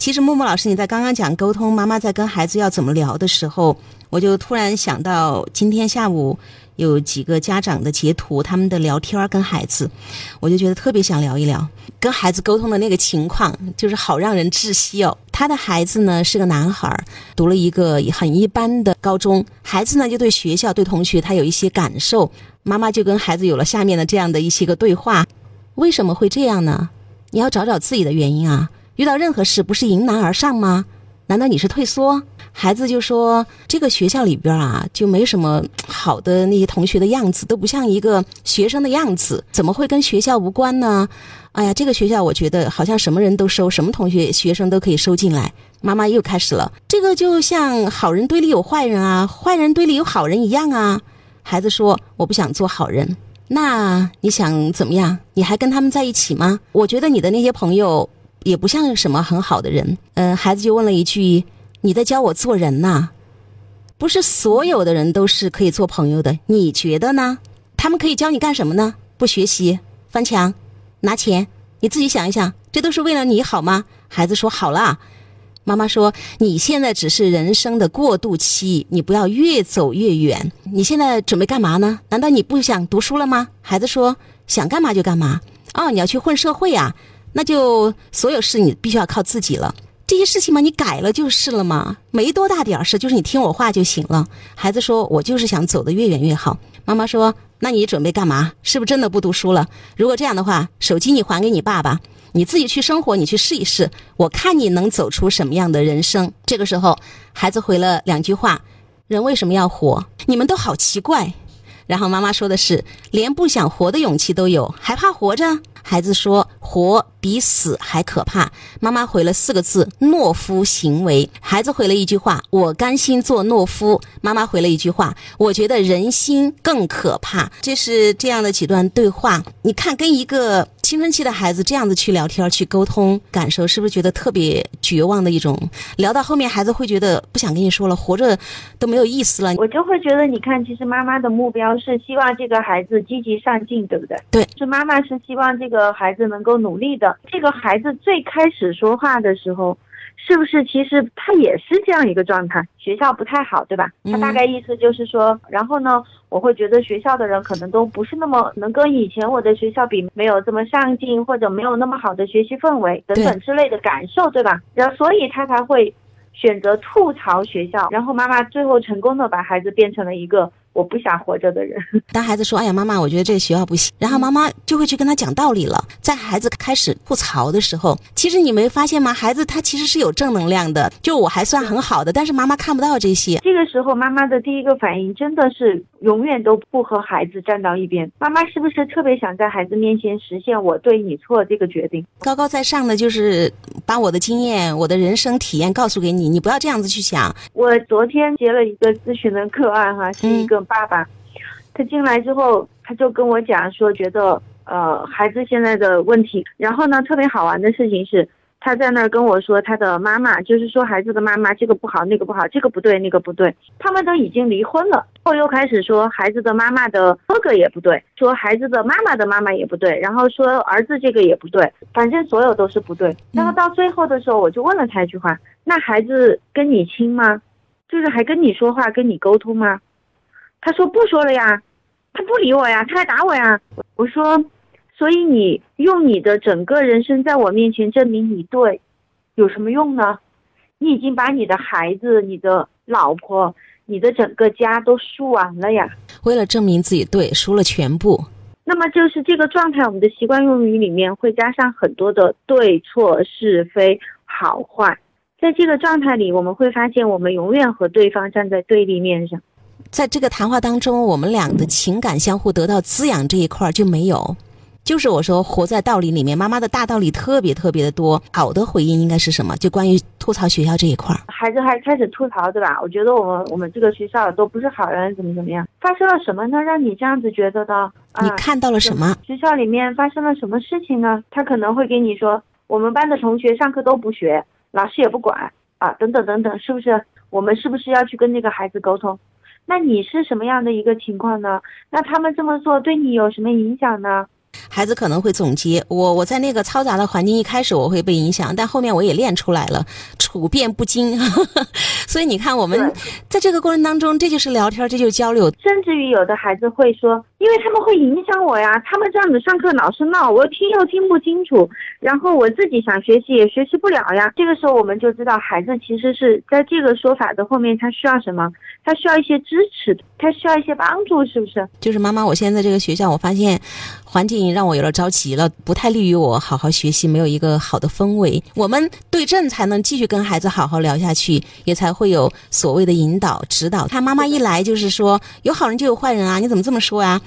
其实默默老师，你在刚刚讲沟通，妈妈在跟孩子要怎么聊的时候，我就突然想到，今天下午有几个家长的截图，他们的聊天跟孩子，我就觉得特别想聊一聊跟孩子沟通的那个情况，就是好让人窒息哦。他的孩子呢是个男孩，读了一个很一般的高中，孩子呢就对学校、对同学他有一些感受，妈妈就跟孩子有了下面的这样的一些个对话。为什么会这样呢？你要找找自己的原因啊。遇到任何事不是迎难而上吗？难道你是退缩？孩子就说：“这个学校里边啊，就没什么 好的那些同学的样子，都不像一个学生的样子，怎么会跟学校无关呢？”哎呀，这个学校我觉得好像什么人都收，什么同学学生都可以收进来。妈妈又开始了，这个就像好人堆里有坏人啊，坏人堆里有好人一样啊。孩子说：“我不想做好人。”那你想怎么样？你还跟他们在一起吗？我觉得你的那些朋友。也不像什么很好的人，嗯，孩子就问了一句：“你在教我做人呐？不是所有的人都是可以做朋友的，你觉得呢？他们可以教你干什么呢？不学习，翻墙，拿钱，你自己想一想，这都是为了你好吗？”孩子说：“好了。”妈妈说：“你现在只是人生的过渡期，你不要越走越远。你现在准备干嘛呢？难道你不想读书了吗？”孩子说：“想干嘛就干嘛。”哦，你要去混社会啊？那就所有事你必须要靠自己了，这些事情嘛，你改了就是了嘛，没多大点事，就是你听我话就行了。孩子说：“我就是想走得越远越好。”妈妈说：“那你准备干嘛？是不是真的不读书了？如果这样的话，手机你还给你爸爸，你自己去生活，你去试一试，我看你能走出什么样的人生。”这个时候，孩子回了两句话：“人为什么要活？你们都好奇怪。”然后妈妈说的是：“连不想活的勇气都有，还怕活着？”孩子说：“活比死还可怕。”妈妈回了四个字：“懦夫行为。”孩子回了一句话：“我甘心做懦夫。”妈妈回了一句话：“我觉得人心更可怕。”这是这样的几段对话。你看，跟一个青春期的孩子这样子去聊天、去沟通感受，是不是觉得特别绝望的一种？聊到后面，孩子会觉得不想跟你说了，活着都没有意思了。我就会觉得，你看，其实妈妈的目标是希望这个孩子积极上进，对不对？对，是妈妈是希望这个。孩子能够努力的，这个孩子最开始说话的时候，是不是其实他也是这样一个状态？学校不太好，对吧？他大概意思就是说，然后呢，我会觉得学校的人可能都不是那么能跟以前我的学校比，没有这么上进，或者没有那么好的学习氛围等等之类的感受，对吧？然后所以他才会选择吐槽学校，然后妈妈最后成功的把孩子变成了一个。我不想活着的人。当孩子说：“哎呀，妈妈，我觉得这个学校不行。”然后妈妈就会去跟他讲道理了。在孩子开始吐槽的时候，其实你没发现吗？孩子他其实是有正能量的。就我还算很好的，但是妈妈看不到这些。这个时候，妈妈的第一个反应真的是永远都不和孩子站到一边。妈妈是不是特别想在孩子面前实现我对你错这个决定？高高在上的就是把我的经验、我的人生体验告诉给你，你不要这样子去想。我昨天接了一个咨询的个案，哈，是一个。爸爸，他进来之后，他就跟我讲说，觉得呃孩子现在的问题。然后呢，特别好玩的事情是，他在那儿跟我说，他的妈妈就是说孩子的妈妈这个不好那个不好，这个不对那个不对。他们都已经离婚了，后又开始说孩子的妈妈的哥哥也不对，说孩子的妈妈的妈妈也不对，然后说儿子这个也不对，反正所有都是不对。然后到最后的时候，我就问了他一句话：那孩子跟你亲吗？就是还跟你说话跟你沟通吗？他说不说了呀，他不理我呀，他还打我呀。我说，所以你用你的整个人生在我面前证明你对，有什么用呢？你已经把你的孩子、你的老婆、你的整个家都输完了呀。为了证明自己对，输了全部。那么就是这个状态，我们的习惯用语里面会加上很多的对错是非好坏。在这个状态里，我们会发现我们永远和对方站在对立面上。在这个谈话当中，我们俩的情感相互得到滋养这一块就没有，就是我说活在道理里面，妈妈的大道理特别特别的多。好的回应应该是什么？就关于吐槽学校这一块儿。孩子还开始吐槽，对吧？我觉得我们我们这个学校都不是好人，怎么怎么样？发生了什么呢？让你这样子觉得的？你看到了什么？学校里面发生了什么事情呢？他可能会给你说，我们班的同学上课都不学，老师也不管啊，等等等等，是不是？我们是不是要去跟那个孩子沟通？那你是什么样的一个情况呢？那他们这么做对你有什么影响呢？孩子可能会总结我我在那个嘈杂的环境一开始我会被影响，但后面我也练出来了，处变不惊。所以你看，我们在这个过程当中，这就是聊天，这就是交流。甚至于有的孩子会说，因为他们会影响我呀，他们这样子上课老是闹，我听又听不清楚，然后我自己想学习也学习不了呀。这个时候我们就知道，孩子其实是在这个说法的后面，他需要什么？他需要一些支持，他需要一些帮助，是不是？就是妈妈，我现在这个学校，我发现环境让我有点着急了，不太利于我好好学习，没有一个好的氛围。我们对症才能继续跟孩子好好聊下去，也才会有所谓的引导指导。他妈妈一来就是说有好人就有坏人啊，你怎么这么说啊？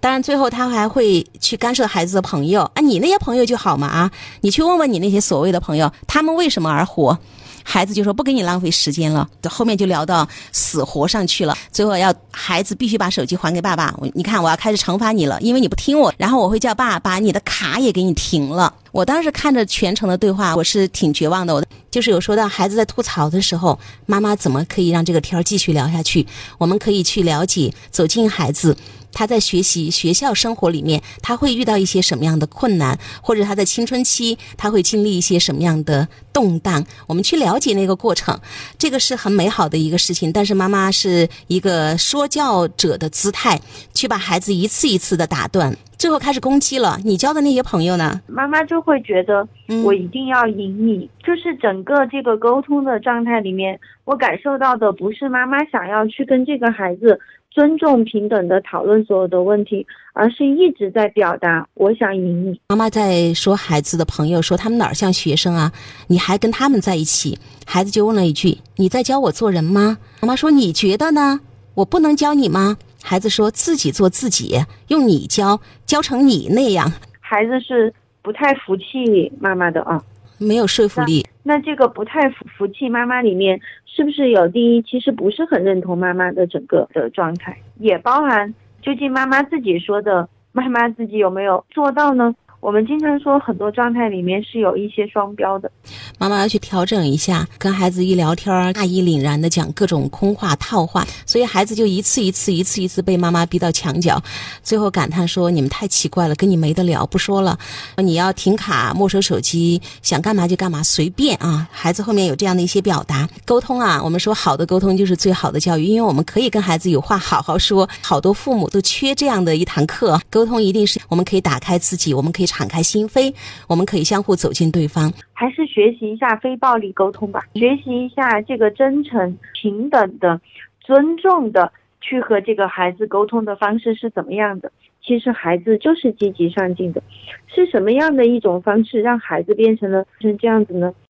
当然最后他还会去干涉孩子的朋友啊，你那些朋友就好嘛啊，你去问问你那些所谓的朋友，他们为什么而活？孩子就说不给你浪费时间了，后面就聊到死活上去了。最后要孩子必须把手机还给爸爸。你看，我要开始惩罚你了，因为你不听我。然后我会叫爸把你的卡也给你停了。我当时看着全程的对话，我是挺绝望的。我就是有说到孩子在吐槽的时候，妈妈怎么可以让这个天儿继续聊下去？我们可以去了解，走进孩子。他在学习学校生活里面，他会遇到一些什么样的困难，或者他在青春期他会经历一些什么样的动荡？我们去了解那个过程，这个是很美好的一个事情。但是妈妈是一个说教者的姿态，去把孩子一次一次的打断，最后开始攻击了。你交的那些朋友呢？妈妈就会觉得我一定要赢你，就是整个这个沟通的状态里面，我感受到的不是妈妈想要去跟这个孩子。尊重平等的讨论所有的问题，而是一直在表达我想赢你。妈妈在说孩子的朋友说他们哪儿像学生啊？你还跟他们在一起？孩子就问了一句：“你在教我做人吗？”妈妈说：“你觉得呢？我不能教你吗？”孩子说自己做自己，用你教，教成你那样。孩子是不太服气妈妈的啊。没有说服力。那这个不太服服气妈妈里面，是不是有第一，其实不是很认同妈妈的整个的状态，也包含究竟妈妈自己说的，妈妈自己有没有做到呢？我们经常说，很多状态里面是有一些双标的。妈妈要去调整一下，跟孩子一聊天，大义凛然的讲各种空话套话，所以孩子就一次一次、一次一次被妈妈逼到墙角，最后感叹说：“你们太奇怪了，跟你没得聊，不说了。你要停卡、没收手机，想干嘛就干嘛，随便啊。”孩子后面有这样的一些表达，沟通啊，我们说好的沟通就是最好的教育，因为我们可以跟孩子有话好好说。好多父母都缺这样的一堂课，沟通一定是我们可以打开自己，我们可以。敞开心扉，我们可以相互走进对方。还是学习一下非暴力沟通吧，学习一下这个真诚、平等的、尊重的去和这个孩子沟通的方式是怎么样的？其实孩子就是积极上进的，是什么样的一种方式让孩子变成了成这样子呢？